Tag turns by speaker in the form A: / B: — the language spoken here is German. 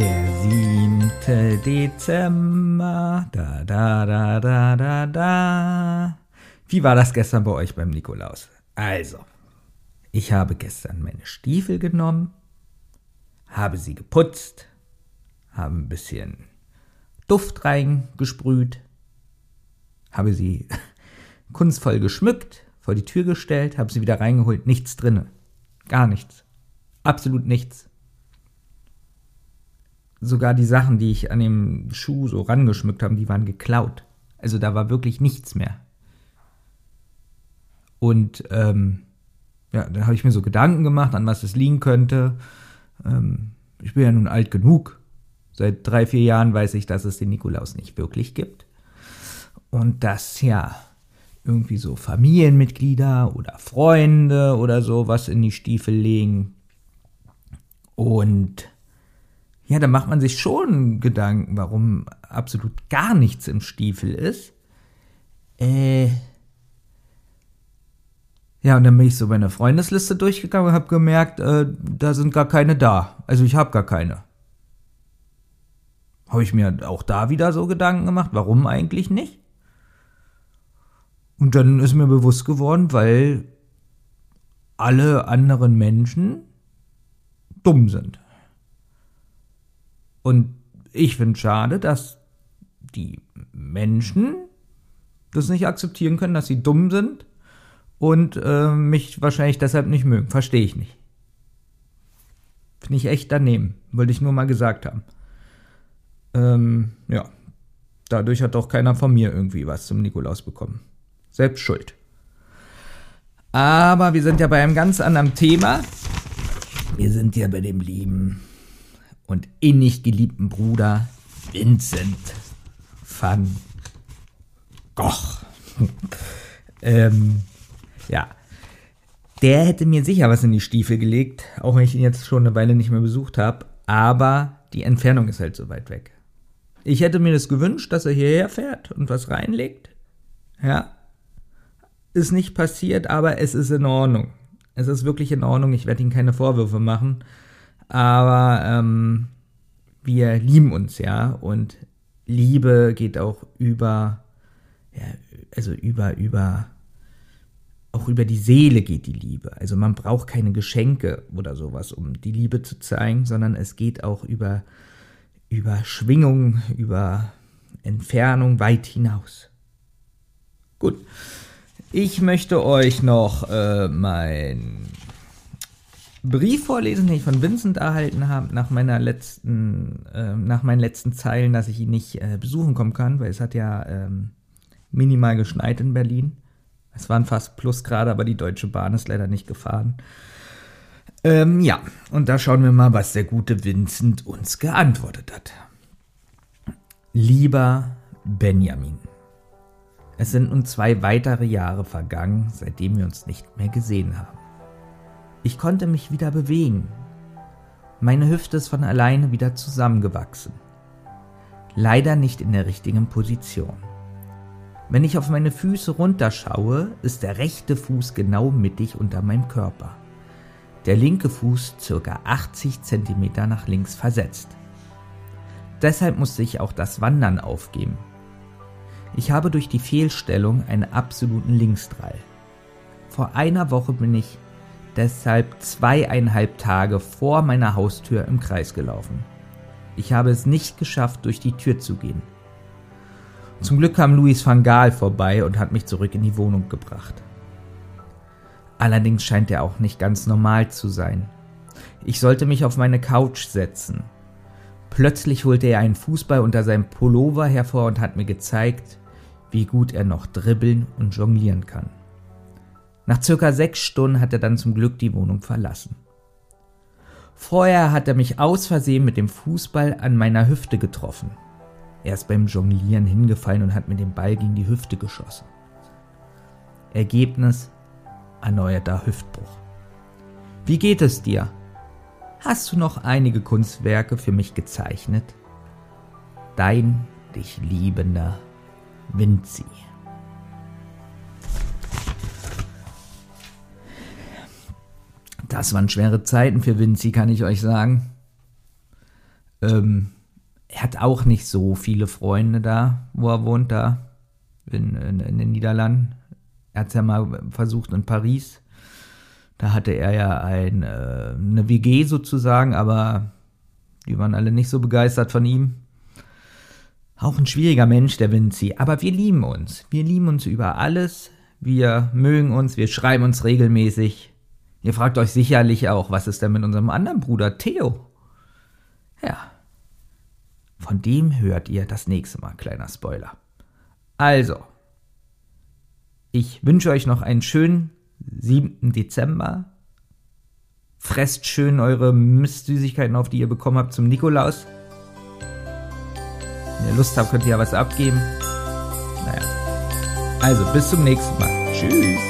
A: Der siebte Dezember. Da, da, da, da, da, da. Wie war das gestern bei euch beim Nikolaus? Also, ich habe gestern meine Stiefel genommen, habe sie geputzt, habe ein bisschen Duft reingesprüht, habe sie kunstvoll geschmückt, vor die Tür gestellt, habe sie wieder reingeholt, nichts drinne. Gar nichts. Absolut nichts sogar die Sachen, die ich an dem Schuh so rangeschmückt habe, die waren geklaut. Also da war wirklich nichts mehr. Und ähm, ja, dann habe ich mir so Gedanken gemacht, an was es liegen könnte. Ähm, ich bin ja nun alt genug. Seit drei, vier Jahren weiß ich, dass es den Nikolaus nicht wirklich gibt. Und dass ja irgendwie so Familienmitglieder oder Freunde oder so was in die Stiefel legen. Und ja, da macht man sich schon Gedanken, warum absolut gar nichts im Stiefel ist. Äh. Ja, und dann bin ich so meine Freundesliste durchgegangen und habe gemerkt, äh, da sind gar keine da. Also ich habe gar keine. Habe ich mir auch da wieder so Gedanken gemacht, warum eigentlich nicht? Und dann ist mir bewusst geworden, weil alle anderen Menschen dumm sind. Und ich finde schade, dass die Menschen das nicht akzeptieren können, dass sie dumm sind und äh, mich wahrscheinlich deshalb nicht mögen. Verstehe ich nicht. Finde ich echt daneben. Wollte ich nur mal gesagt haben. Ähm, ja. Dadurch hat auch keiner von mir irgendwie was zum Nikolaus bekommen. Selbst schuld. Aber wir sind ja bei einem ganz anderen Thema. Wir sind ja bei dem lieben und innig geliebten Bruder Vincent van Gogh. ähm, ja. Der hätte mir sicher was in die Stiefel gelegt, auch wenn ich ihn jetzt schon eine Weile nicht mehr besucht habe. Aber die Entfernung ist halt so weit weg. Ich hätte mir das gewünscht, dass er hierher fährt und was reinlegt. Ja. Ist nicht passiert, aber es ist in Ordnung. Es ist wirklich in Ordnung. Ich werde ihm keine Vorwürfe machen aber ähm, wir lieben uns, ja, und Liebe geht auch über, ja, also über, über, auch über die Seele geht die Liebe. Also man braucht keine Geschenke oder sowas, um die Liebe zu zeigen, sondern es geht auch über, über Schwingung, über Entfernung weit hinaus. Gut. Ich möchte euch noch äh, mein Brief vorlesen, den ich von Vincent erhalten habe, nach meiner letzten, äh, nach meinen letzten Zeilen, dass ich ihn nicht äh, besuchen kommen kann, weil es hat ja ähm, minimal geschneit in Berlin. Es waren fast Plusgrade, aber die Deutsche Bahn ist leider nicht gefahren. Ähm, ja, und da schauen wir mal, was der gute Vincent uns geantwortet hat. Lieber Benjamin, es sind nun zwei weitere Jahre vergangen, seitdem wir uns nicht mehr gesehen haben. Ich konnte mich wieder bewegen. Meine Hüfte ist von alleine wieder zusammengewachsen. Leider nicht in der richtigen Position. Wenn ich auf meine Füße runterschaue, ist der rechte Fuß genau mittig unter meinem Körper. Der linke Fuß ca. 80 cm nach links versetzt. Deshalb musste ich auch das Wandern aufgeben. Ich habe durch die Fehlstellung einen absoluten Linksdrall. Vor einer Woche bin ich deshalb zweieinhalb Tage vor meiner Haustür im Kreis gelaufen. Ich habe es nicht geschafft, durch die Tür zu gehen. Zum Glück kam Luis van Gaal vorbei und hat mich zurück in die Wohnung gebracht. Allerdings scheint er auch nicht ganz normal zu sein. Ich sollte mich auf meine Couch setzen. Plötzlich holte er einen Fußball unter seinem Pullover hervor und hat mir gezeigt, wie gut er noch dribbeln und jonglieren kann. Nach circa sechs Stunden hat er dann zum Glück die Wohnung verlassen. Vorher hat er mich aus Versehen mit dem Fußball an meiner Hüfte getroffen. Er ist beim Jonglieren hingefallen und hat mir den Ball gegen die Hüfte geschossen. Ergebnis erneuerter Hüftbruch. Wie geht es dir? Hast du noch einige Kunstwerke für mich gezeichnet? Dein dich liebender Vinci. Das waren schwere Zeiten für Vinci, kann ich euch sagen. Ähm, er hat auch nicht so viele Freunde da, wo er wohnt, da in, in, in den Niederlanden. Er hat es ja mal versucht in Paris. Da hatte er ja ein, äh, eine WG sozusagen, aber die waren alle nicht so begeistert von ihm. Auch ein schwieriger Mensch, der Vinci. Aber wir lieben uns. Wir lieben uns über alles. Wir mögen uns. Wir schreiben uns regelmäßig. Ihr fragt euch sicherlich auch, was ist denn mit unserem anderen Bruder Theo? Ja. Von dem hört ihr das nächste Mal, kleiner Spoiler. Also, ich wünsche euch noch einen schönen 7. Dezember. Fresst schön eure Mistsüßigkeiten auf, die ihr bekommen habt zum Nikolaus. Wenn ihr Lust habt, könnt ihr ja was abgeben. Naja. Also, bis zum nächsten Mal. Tschüss.